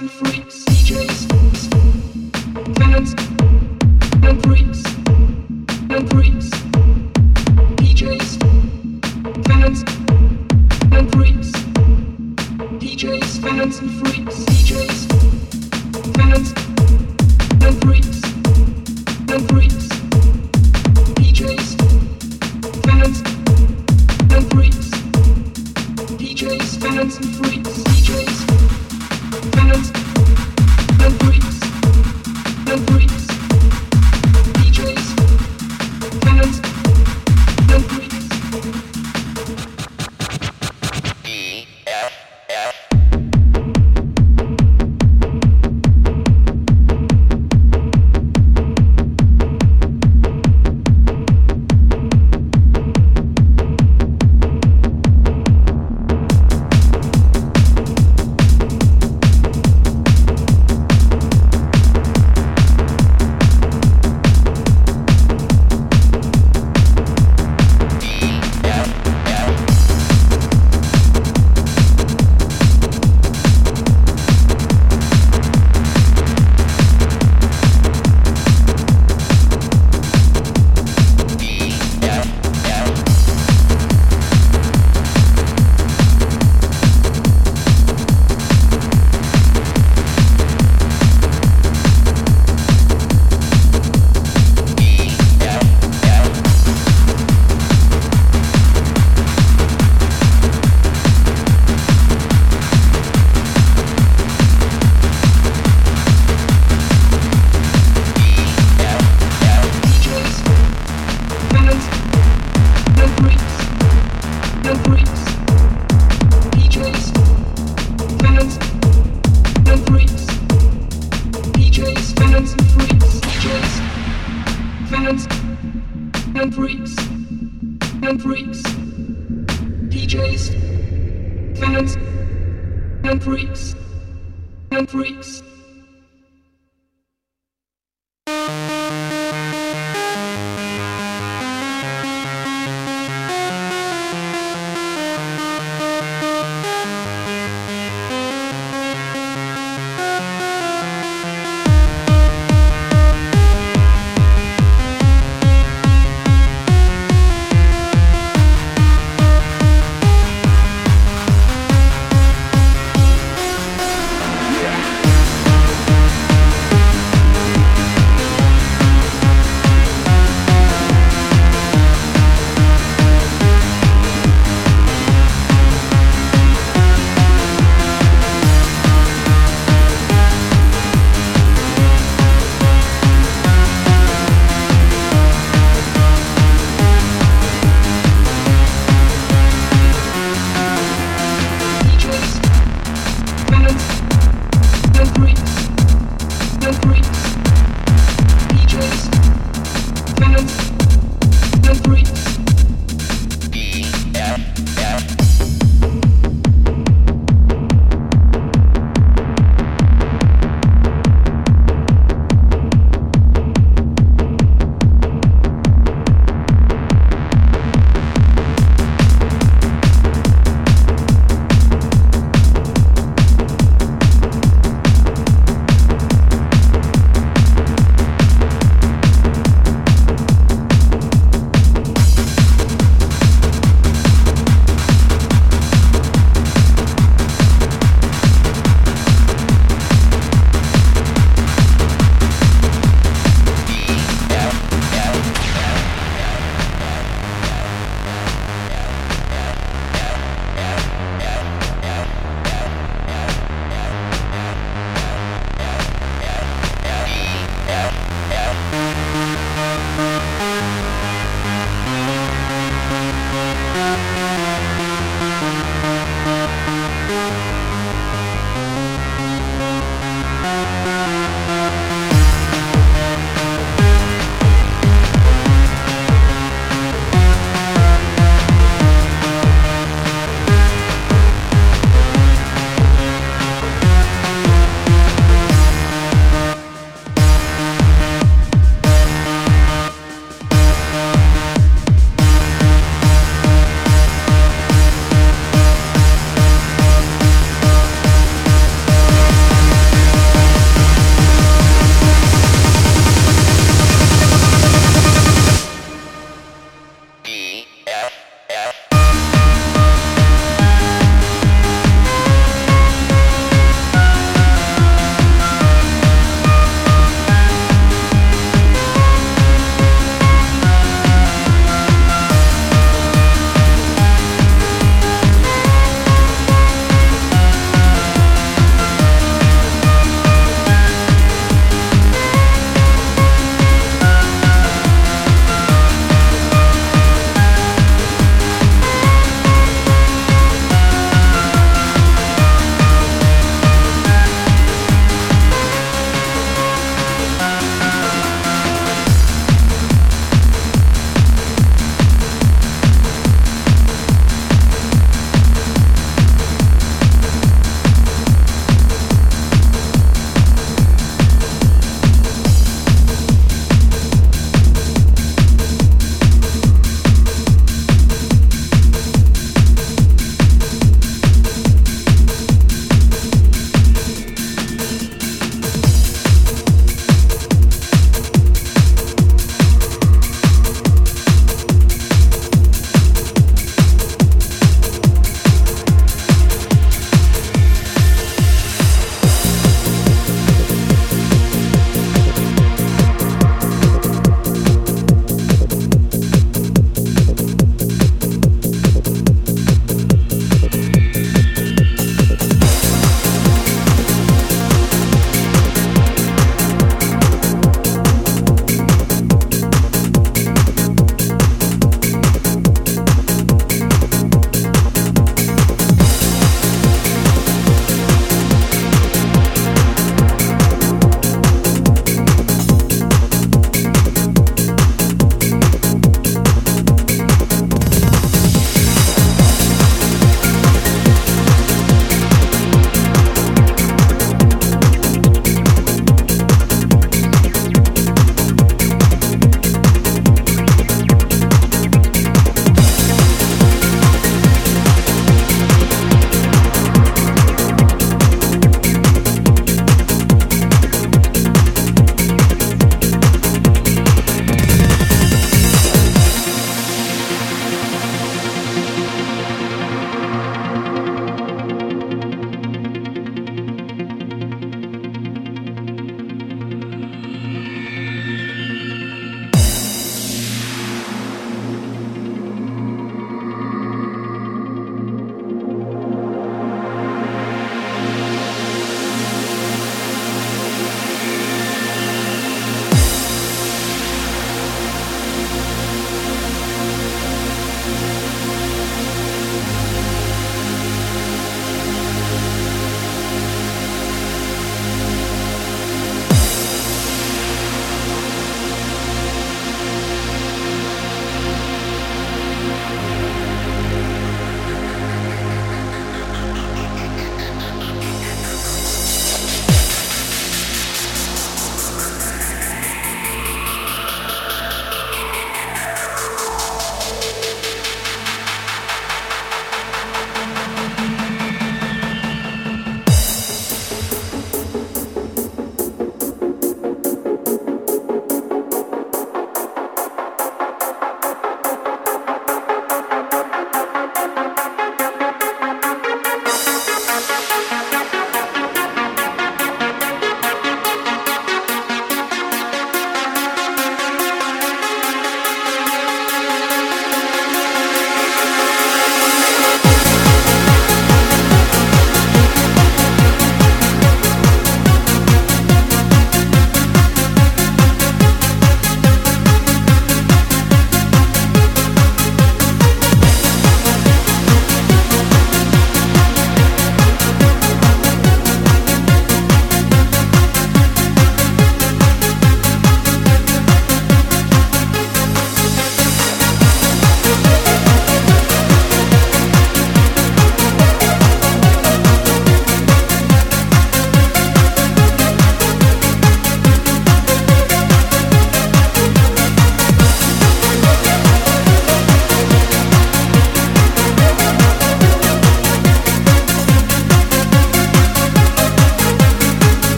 and freaks, DJs,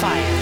fire.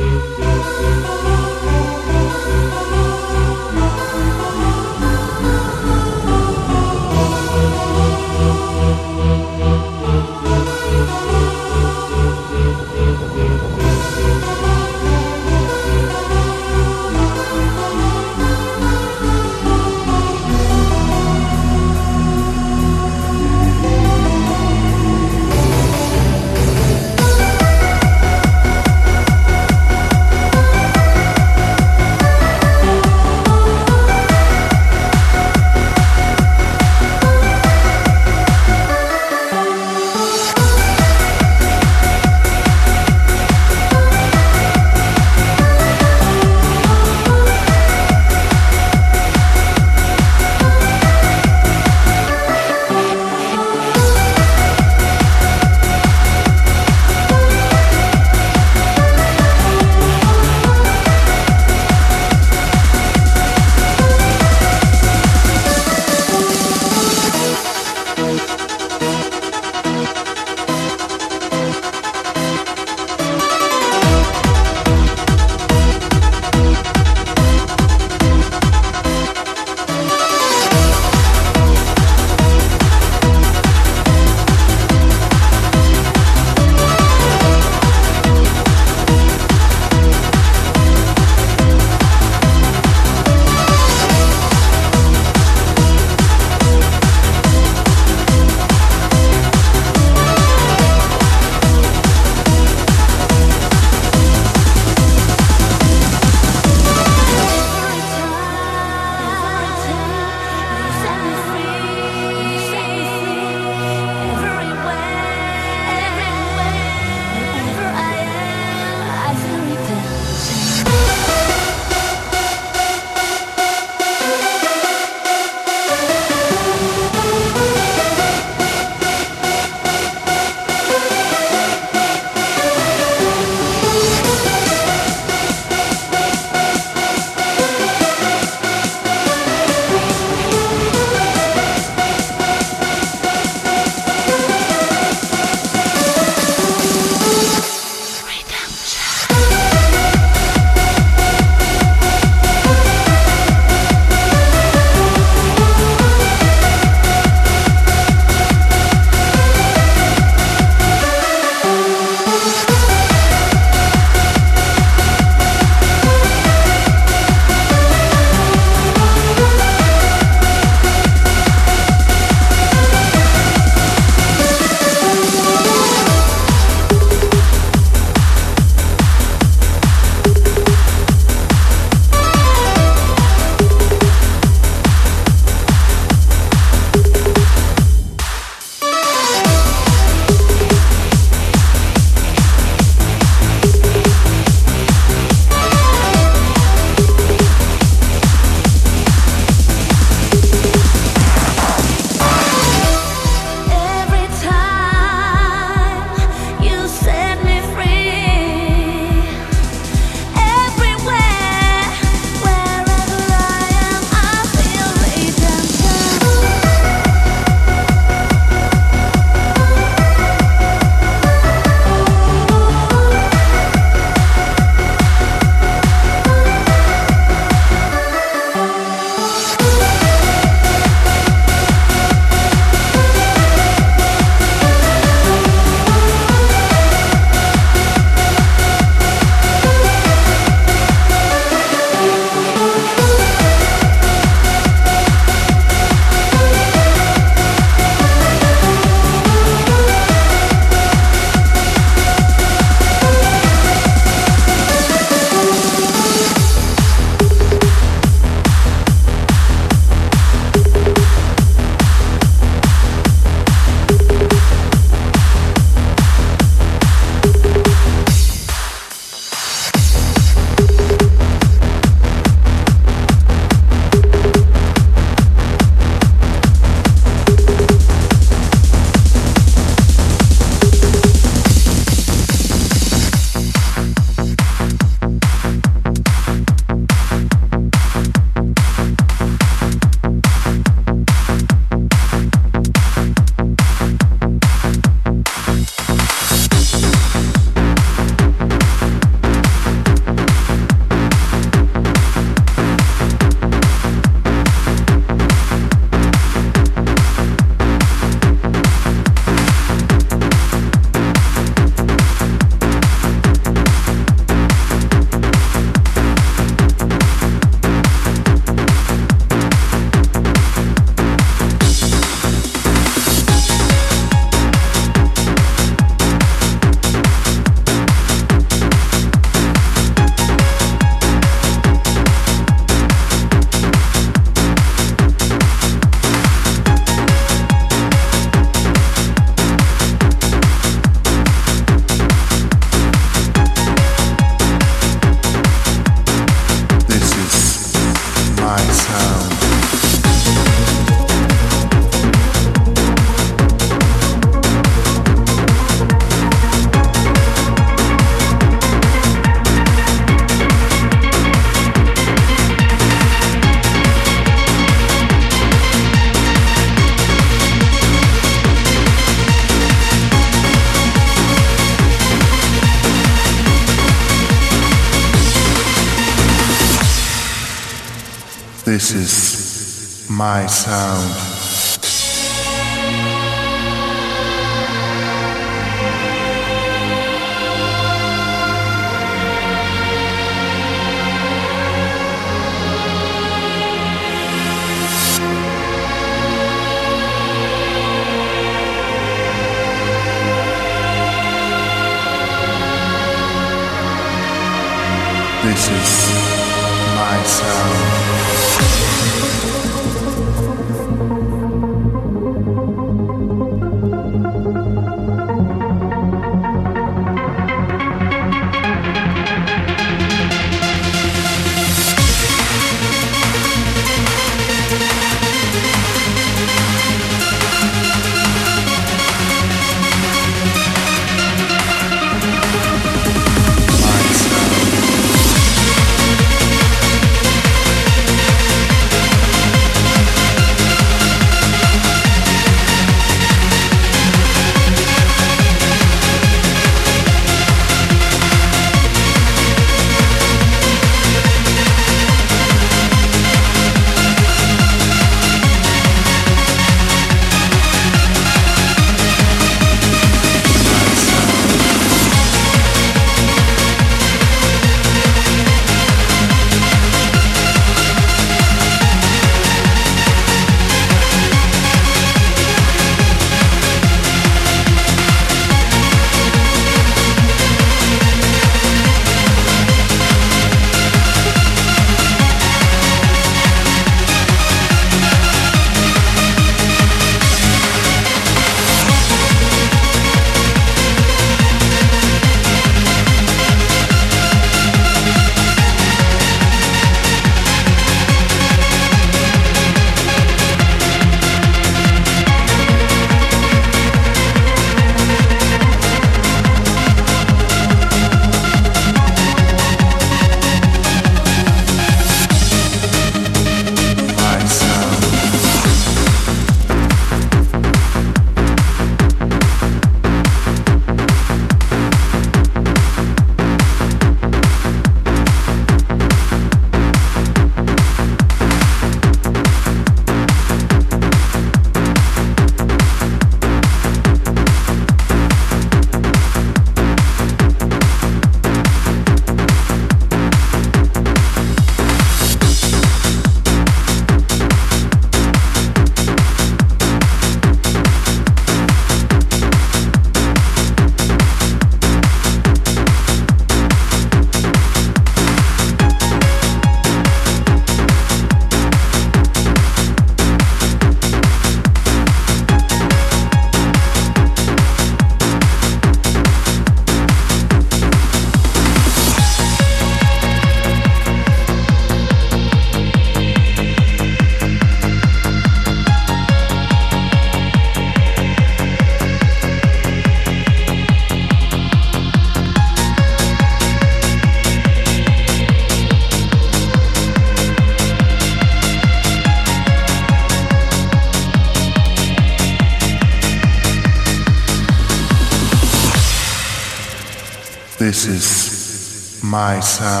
myself.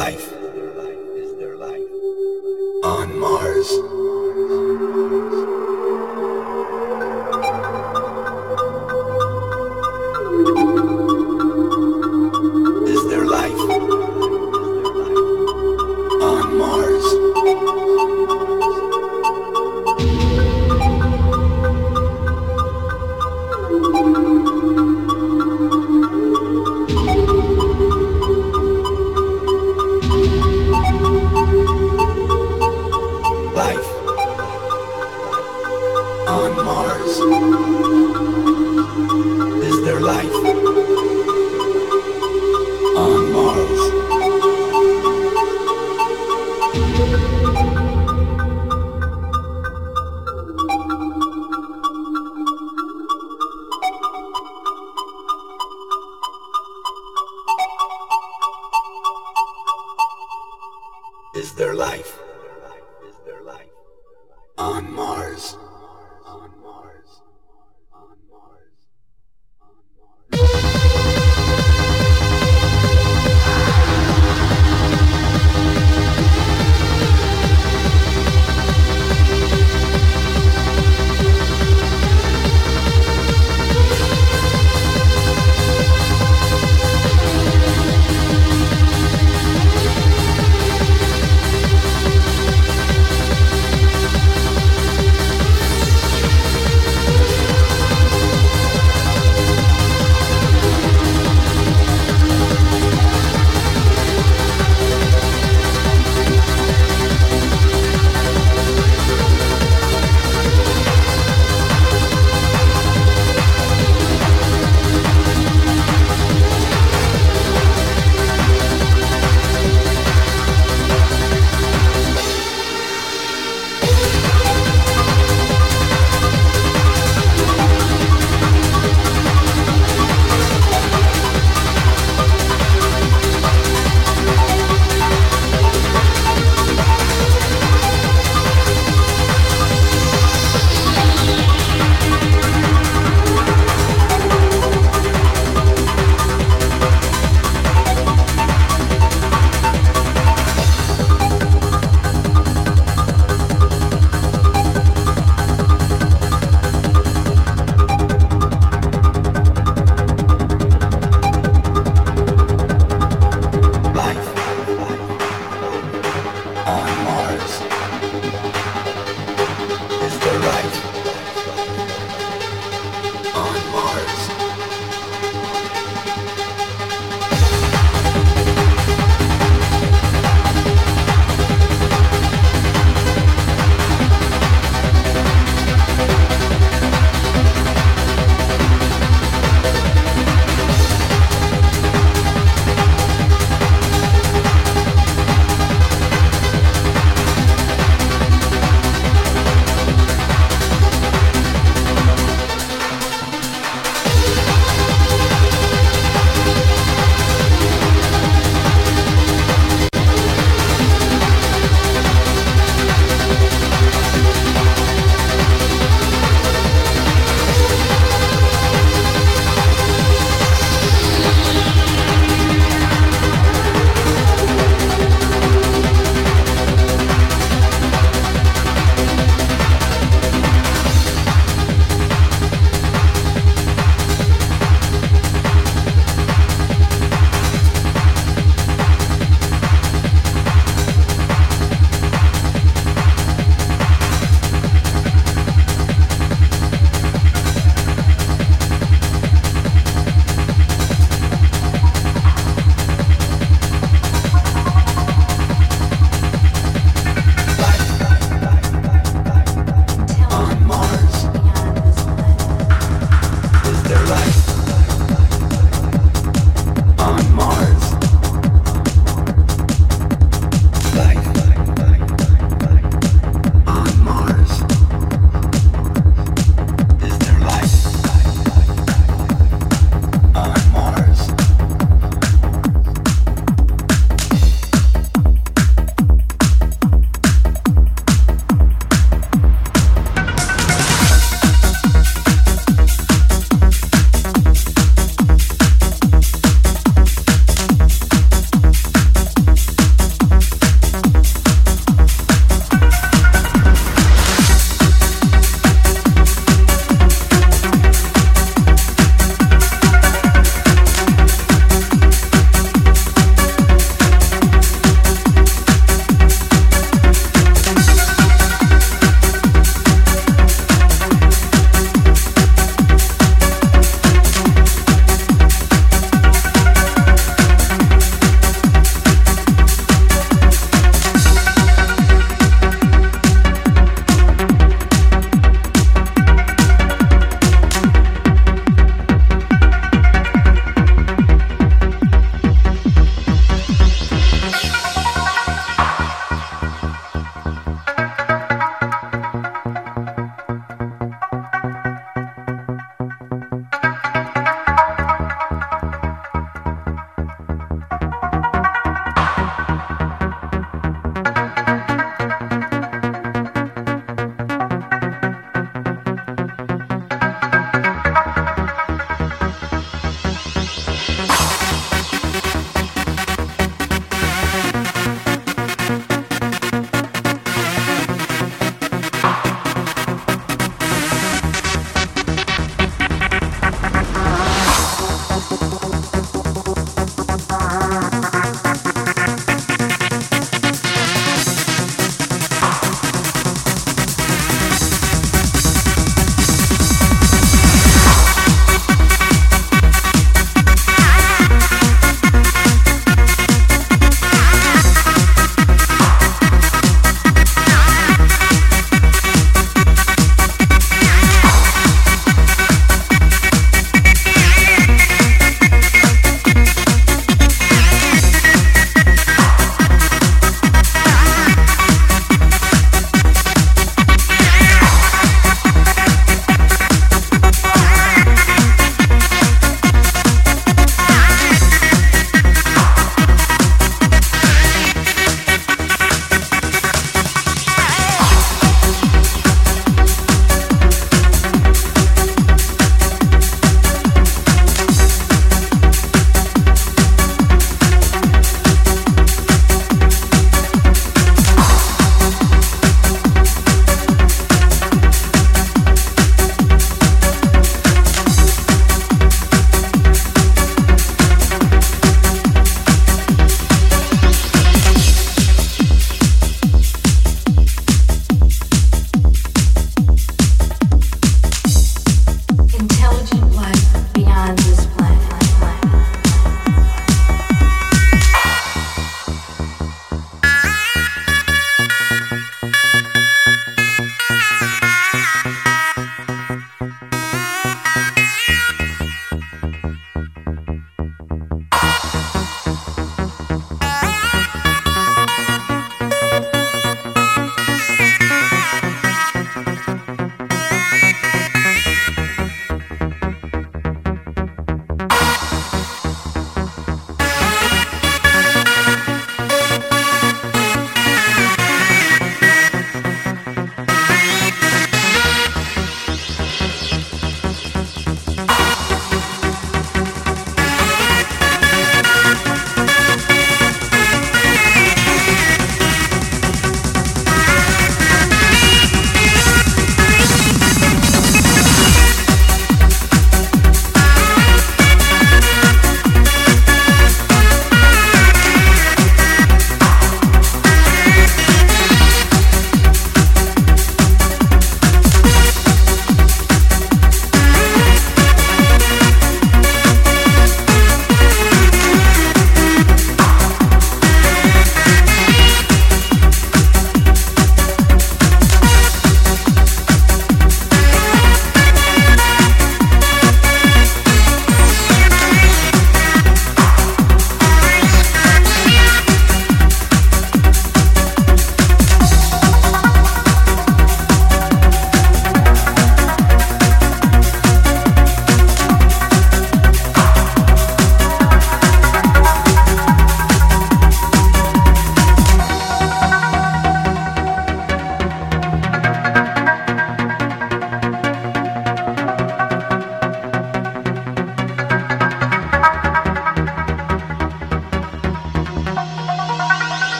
Life?